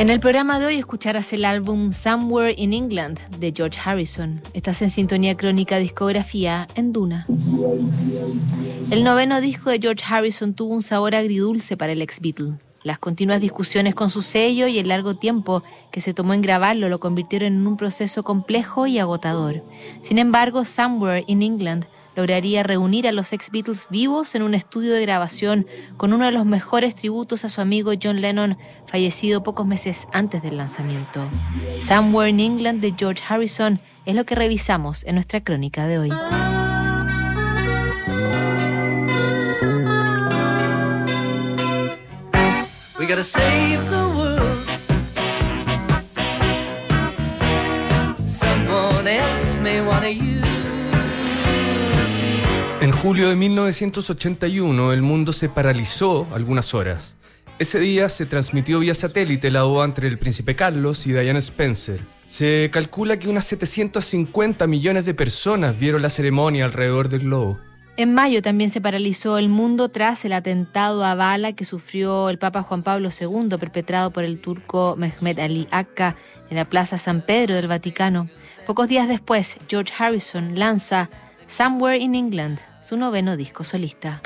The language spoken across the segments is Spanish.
En el programa de hoy escucharás el álbum Somewhere in England de George Harrison. Estás en sintonía crónica discografía en Duna. El noveno disco de George Harrison tuvo un sabor agridulce para el ex Beatle. Las continuas discusiones con su sello y el largo tiempo que se tomó en grabarlo lo convirtieron en un proceso complejo y agotador. Sin embargo, Somewhere in England lograría reunir a los ex Beatles vivos en un estudio de grabación con uno de los mejores tributos a su amigo John Lennon, fallecido pocos meses antes del lanzamiento. Somewhere in England de George Harrison es lo que revisamos en nuestra crónica de hoy. Julio de 1981 el mundo se paralizó algunas horas. Ese día se transmitió vía satélite la boda entre el príncipe Carlos y Diana Spencer. Se calcula que unas 750 millones de personas vieron la ceremonia alrededor del globo. En mayo también se paralizó el mundo tras el atentado a bala que sufrió el Papa Juan Pablo II, perpetrado por el turco Mehmet Ali Akka en la Plaza San Pedro del Vaticano. Pocos días después, George Harrison lanza Somewhere in England, su noveno disco solista.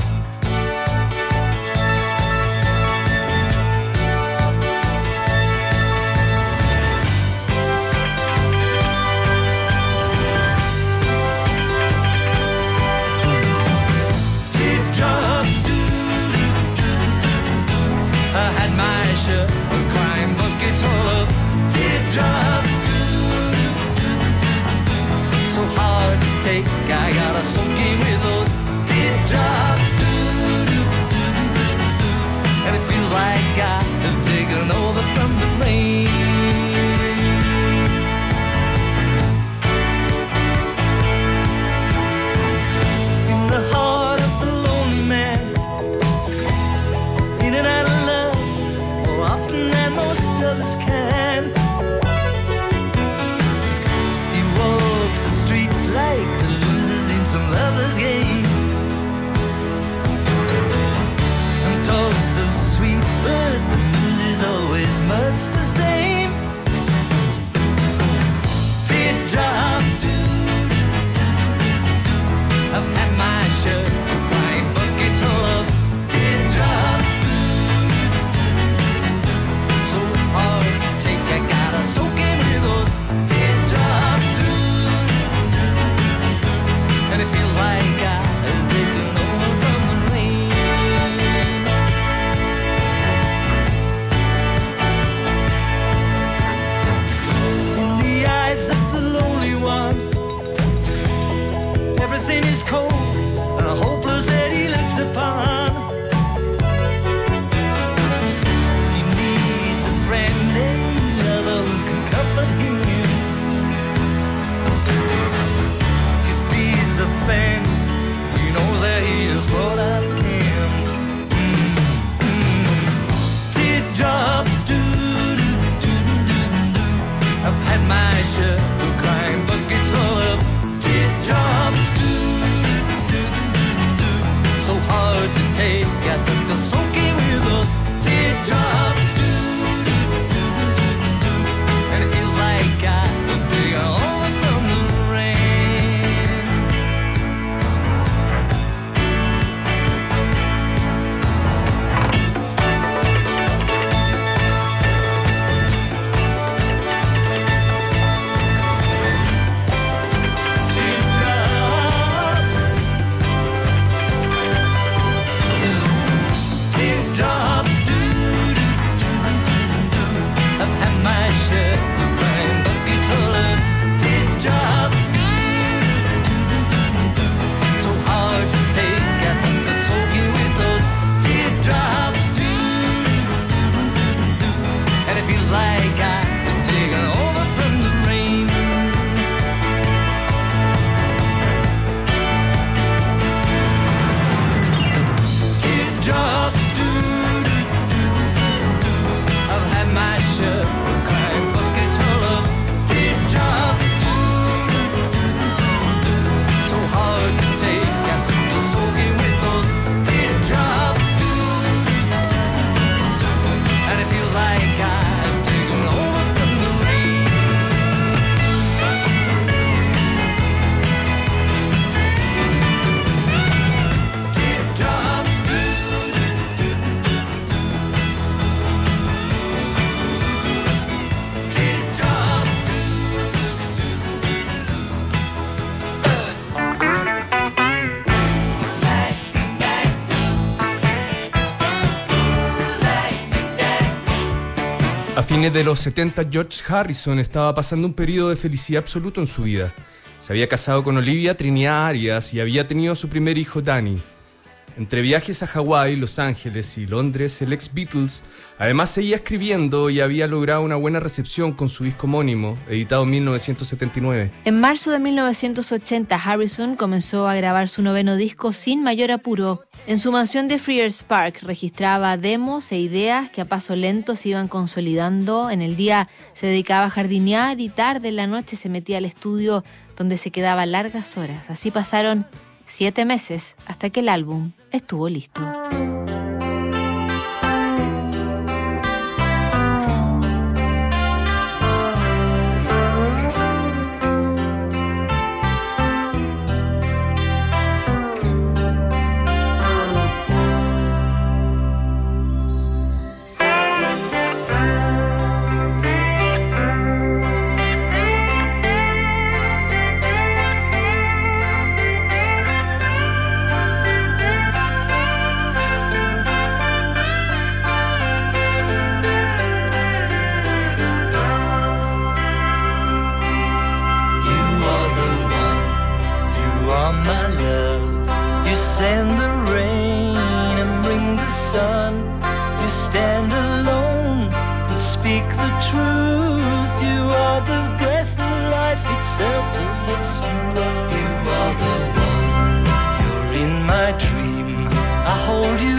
Fines de los 70, George Harrison estaba pasando un periodo de felicidad absoluto en su vida. Se había casado con Olivia Trinidad Arias y había tenido su primer hijo, Danny. Entre viajes a Hawái, Los Ángeles y Londres, el ex Beatles además seguía escribiendo y había logrado una buena recepción con su disco homónimo, editado en 1979. En marzo de 1980, Harrison comenzó a grabar su noveno disco sin mayor apuro. En su mansión de Freers Park registraba demos e ideas que a paso lento se iban consolidando. En el día se dedicaba a jardinear y tarde en la noche se metía al estudio donde se quedaba largas horas. Así pasaron siete meses hasta que el álbum estuvo listo. You are the one. You're in my dream. I hold you.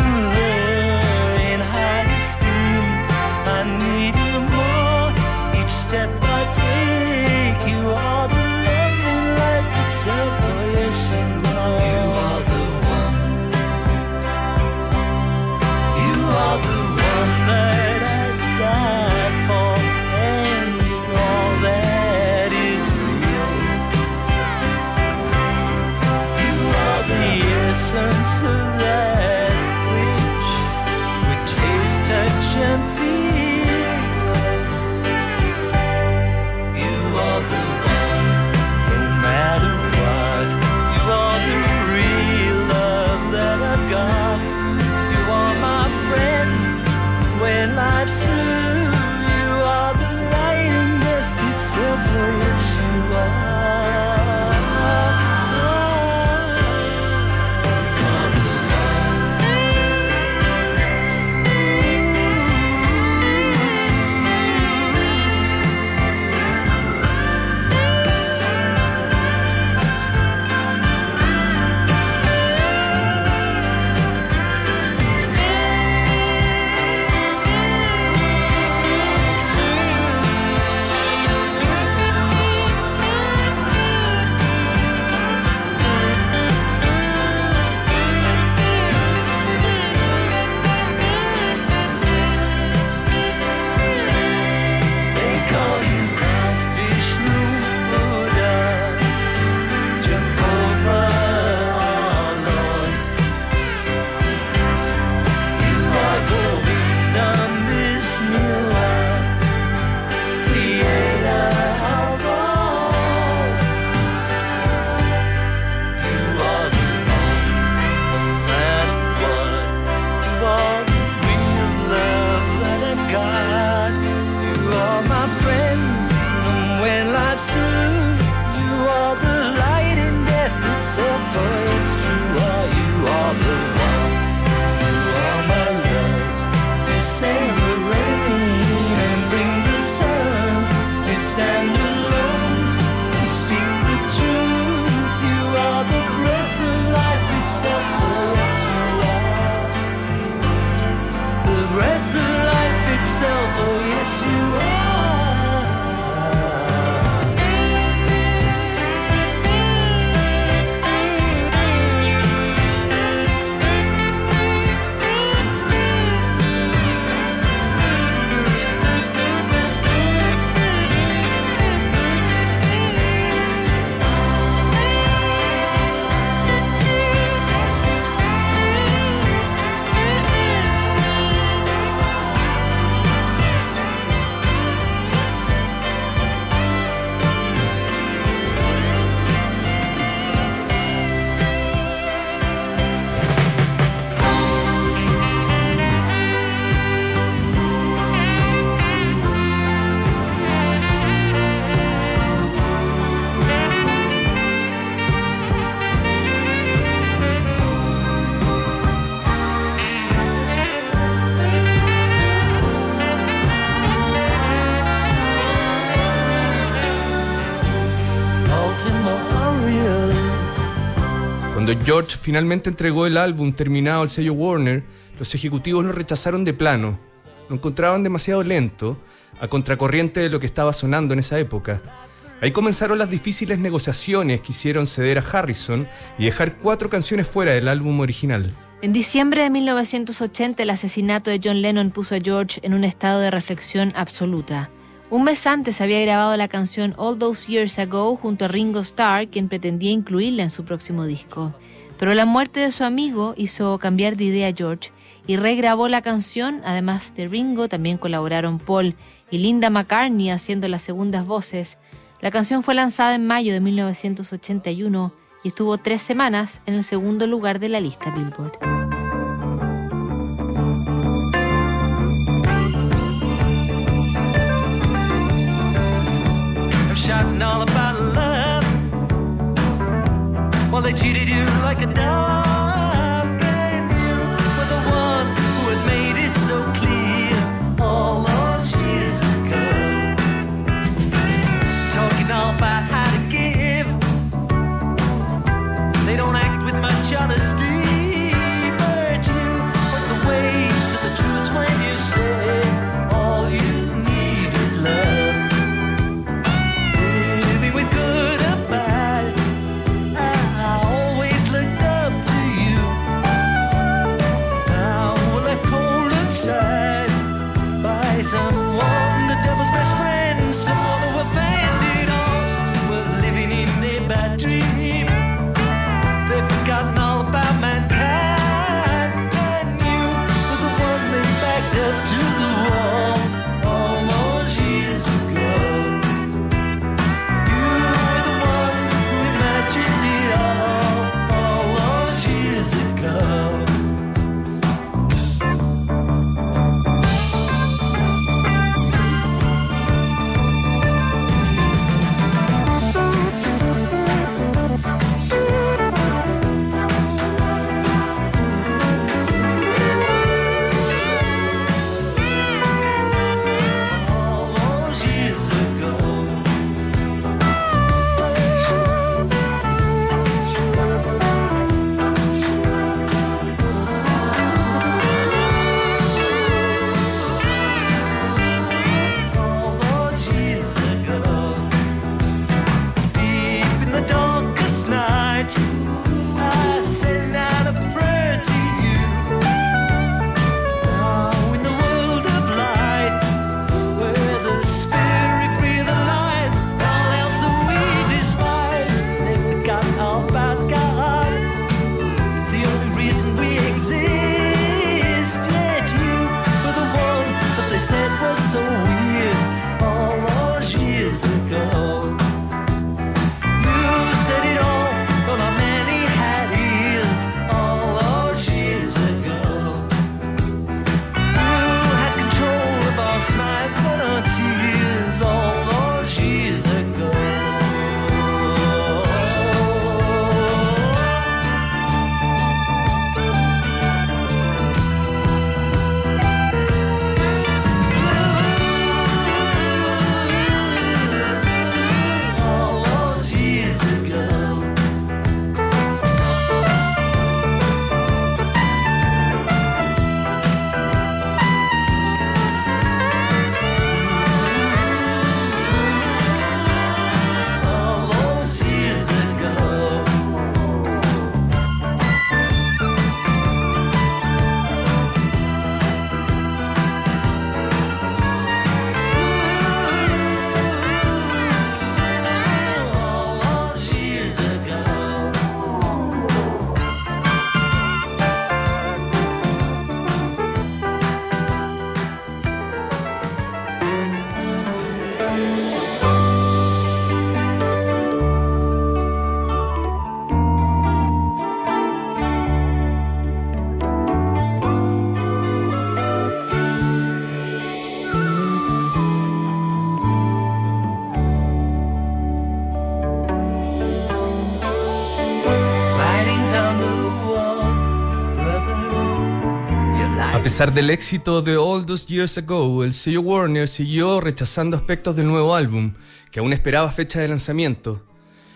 George finalmente entregó el álbum terminado al sello Warner, los ejecutivos lo rechazaron de plano. Lo encontraban demasiado lento, a contracorriente de lo que estaba sonando en esa época. Ahí comenzaron las difíciles negociaciones que hicieron ceder a Harrison y dejar cuatro canciones fuera del álbum original. En diciembre de 1980 el asesinato de John Lennon puso a George en un estado de reflexión absoluta. Un mes antes había grabado la canción All Those Years Ago junto a Ringo Starr, quien pretendía incluirla en su próximo disco. Pero la muerte de su amigo hizo cambiar de idea a George y regrabó la canción. Además de Ringo, también colaboraron Paul y Linda McCartney haciendo las segundas voces. La canción fue lanzada en mayo de 1981 y estuvo tres semanas en el segundo lugar de la lista Billboard. they cheated you like a dog. Pesar del éxito de All Those Years Ago, el sello Warner siguió rechazando aspectos del nuevo álbum, que aún esperaba fecha de lanzamiento.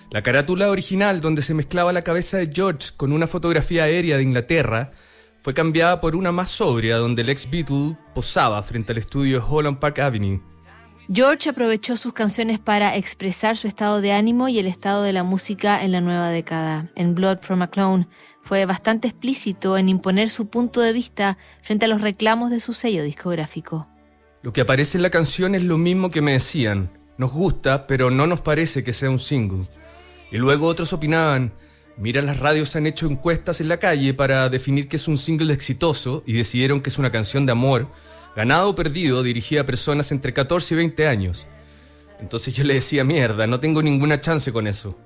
La carátula original, donde se mezclaba la cabeza de George con una fotografía aérea de Inglaterra, fue cambiada por una más sobria, donde el ex Beatle posaba frente al estudio Holland Park Avenue. George aprovechó sus canciones para expresar su estado de ánimo y el estado de la música en la nueva década. En Blood from a Clone fue bastante explícito en imponer su punto de vista frente a los reclamos de su sello discográfico. Lo que aparece en la canción es lo mismo que me decían. Nos gusta, pero no nos parece que sea un single. Y luego otros opinaban, mira, las radios han hecho encuestas en la calle para definir que es un single exitoso y decidieron que es una canción de amor, ganado o perdido, dirigida a personas entre 14 y 20 años. Entonces yo le decía, mierda, no tengo ninguna chance con eso.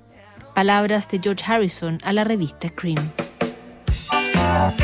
Palabras de George Harrison a la revista Cream. Thank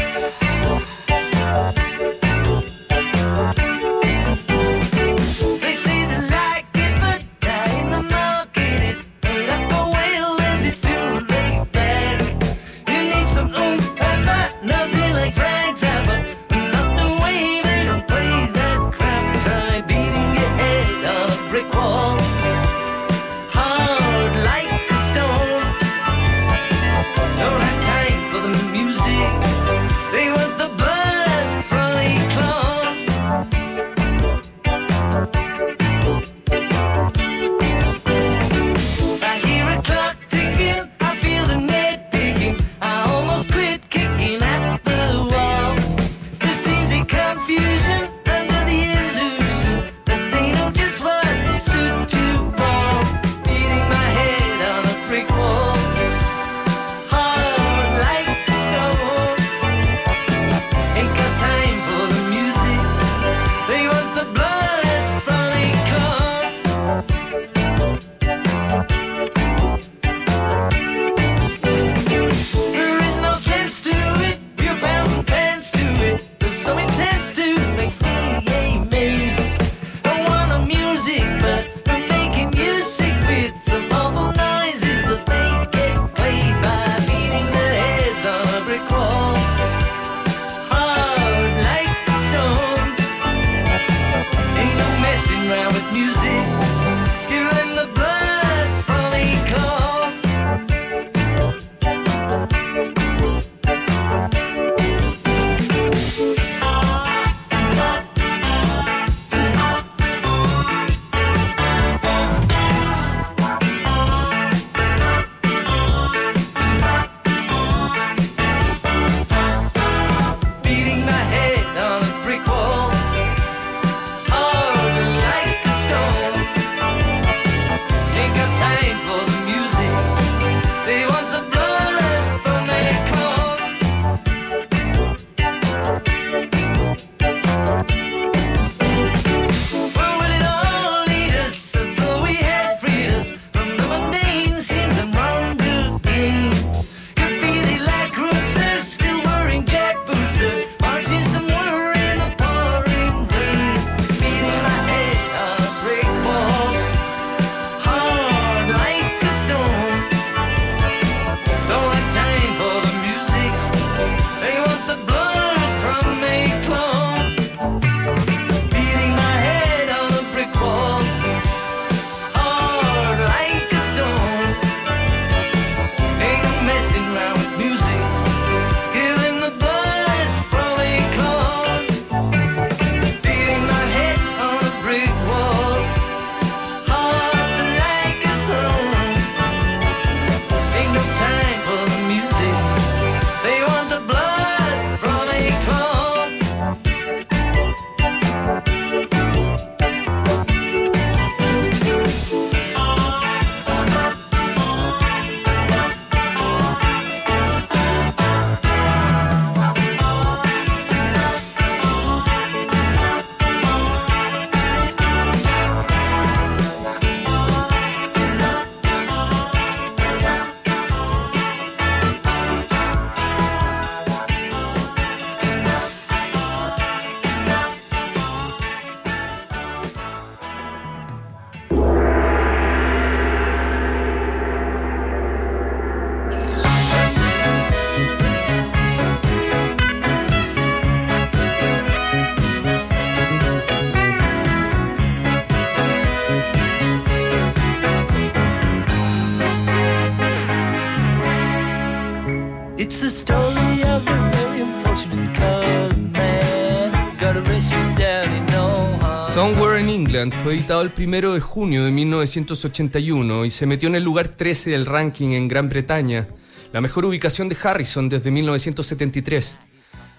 Fue editado el primero de junio de 1981 y se metió en el lugar 13 del ranking en Gran Bretaña, la mejor ubicación de Harrison desde 1973.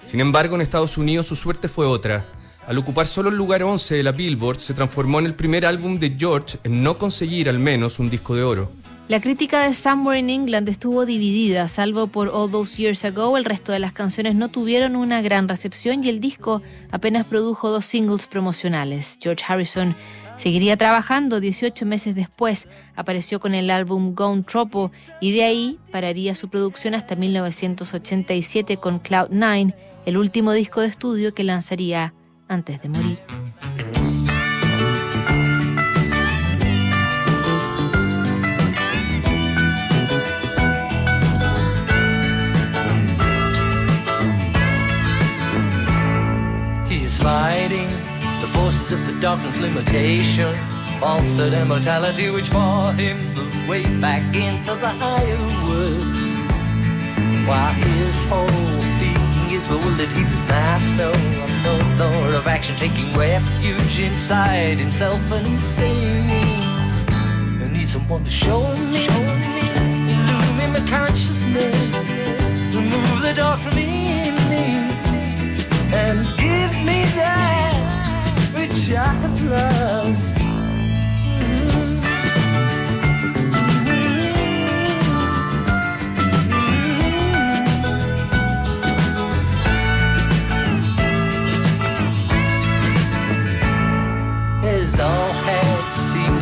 Sin embargo, en Estados Unidos su suerte fue otra. Al ocupar solo el lugar 11 de la Billboard, se transformó en el primer álbum de George en no conseguir al menos un disco de oro. La crítica de Somewhere in England estuvo dividida, salvo por All Those Years Ago, el resto de las canciones no tuvieron una gran recepción y el disco apenas produjo dos singles promocionales. George Harrison seguiría trabajando 18 meses después, apareció con el álbum Gone Tropo y de ahí pararía su producción hasta 1987 con Cloud Nine, el último disco de estudio que lanzaría antes de morir. Fighting the forces of the darkness limitation, falsehood and mortality which brought him the way back into the higher world. While his whole being is bewildered, he does not know no thought of action, taking refuge inside himself and he's saying, I need someone to show me, show me, illumine my consciousness, remove the dark from me, and give me I have lost.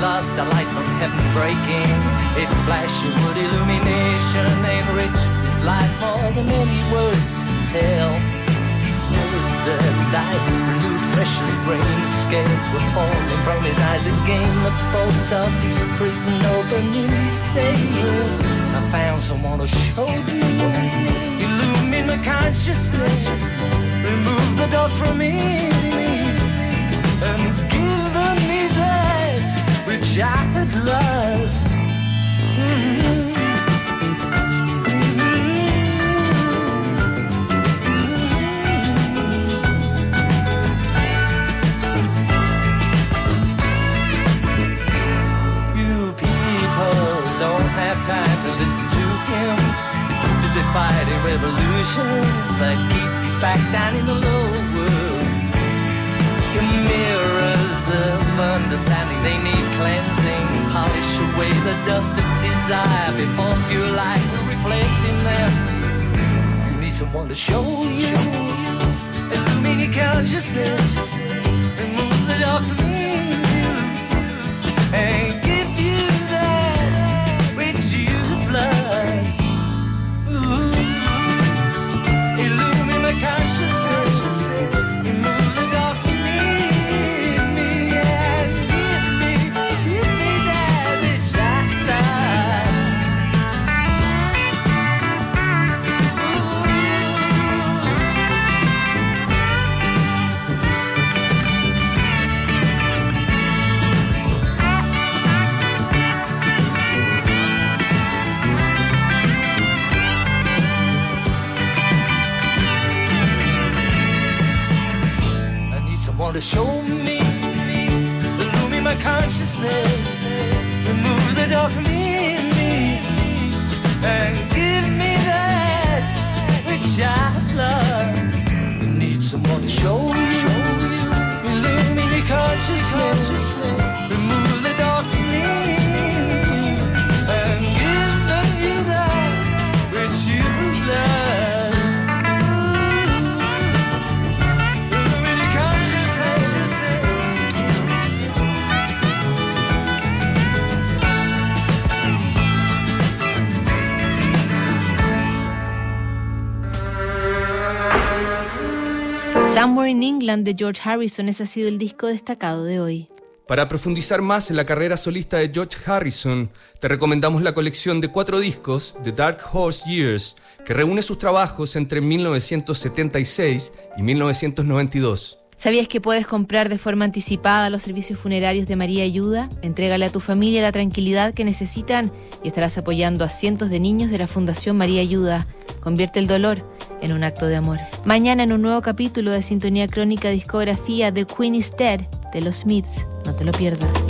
lost a light from heaven breaking. A flash of wood illumination rich. His life more than any words tell. He stood alive, renewed fresh as rain. Scales were falling from his eyes again. The bolts of his prison opening. He said, I found someone to show me. Illumine my consciousness. Remove the dark from me. And give me that which I had lost. You revolutions that keep you back down in the low world. Your mirrors of understanding, they need cleansing. Polish away the dust of desire before pure light will reflect in them. You need someone to show you, illumine your consciousness, remove the dark from you, and I someone to show me, illumine my consciousness, remove the dark from in me, and give me that which I've lost. Somewhere in England de George Harrison, ese ha sido el disco destacado de hoy. Para profundizar más en la carrera solista de George Harrison, te recomendamos la colección de cuatro discos, The Dark Horse Years, que reúne sus trabajos entre 1976 y 1992. ¿Sabías que puedes comprar de forma anticipada los servicios funerarios de María Ayuda? Entrégale a tu familia la tranquilidad que necesitan y estarás apoyando a cientos de niños de la Fundación María Ayuda. Convierte el dolor en un acto de amor. Mañana en un nuevo capítulo de Sintonía Crónica Discografía de Queen is Dead de los Smiths. No te lo pierdas.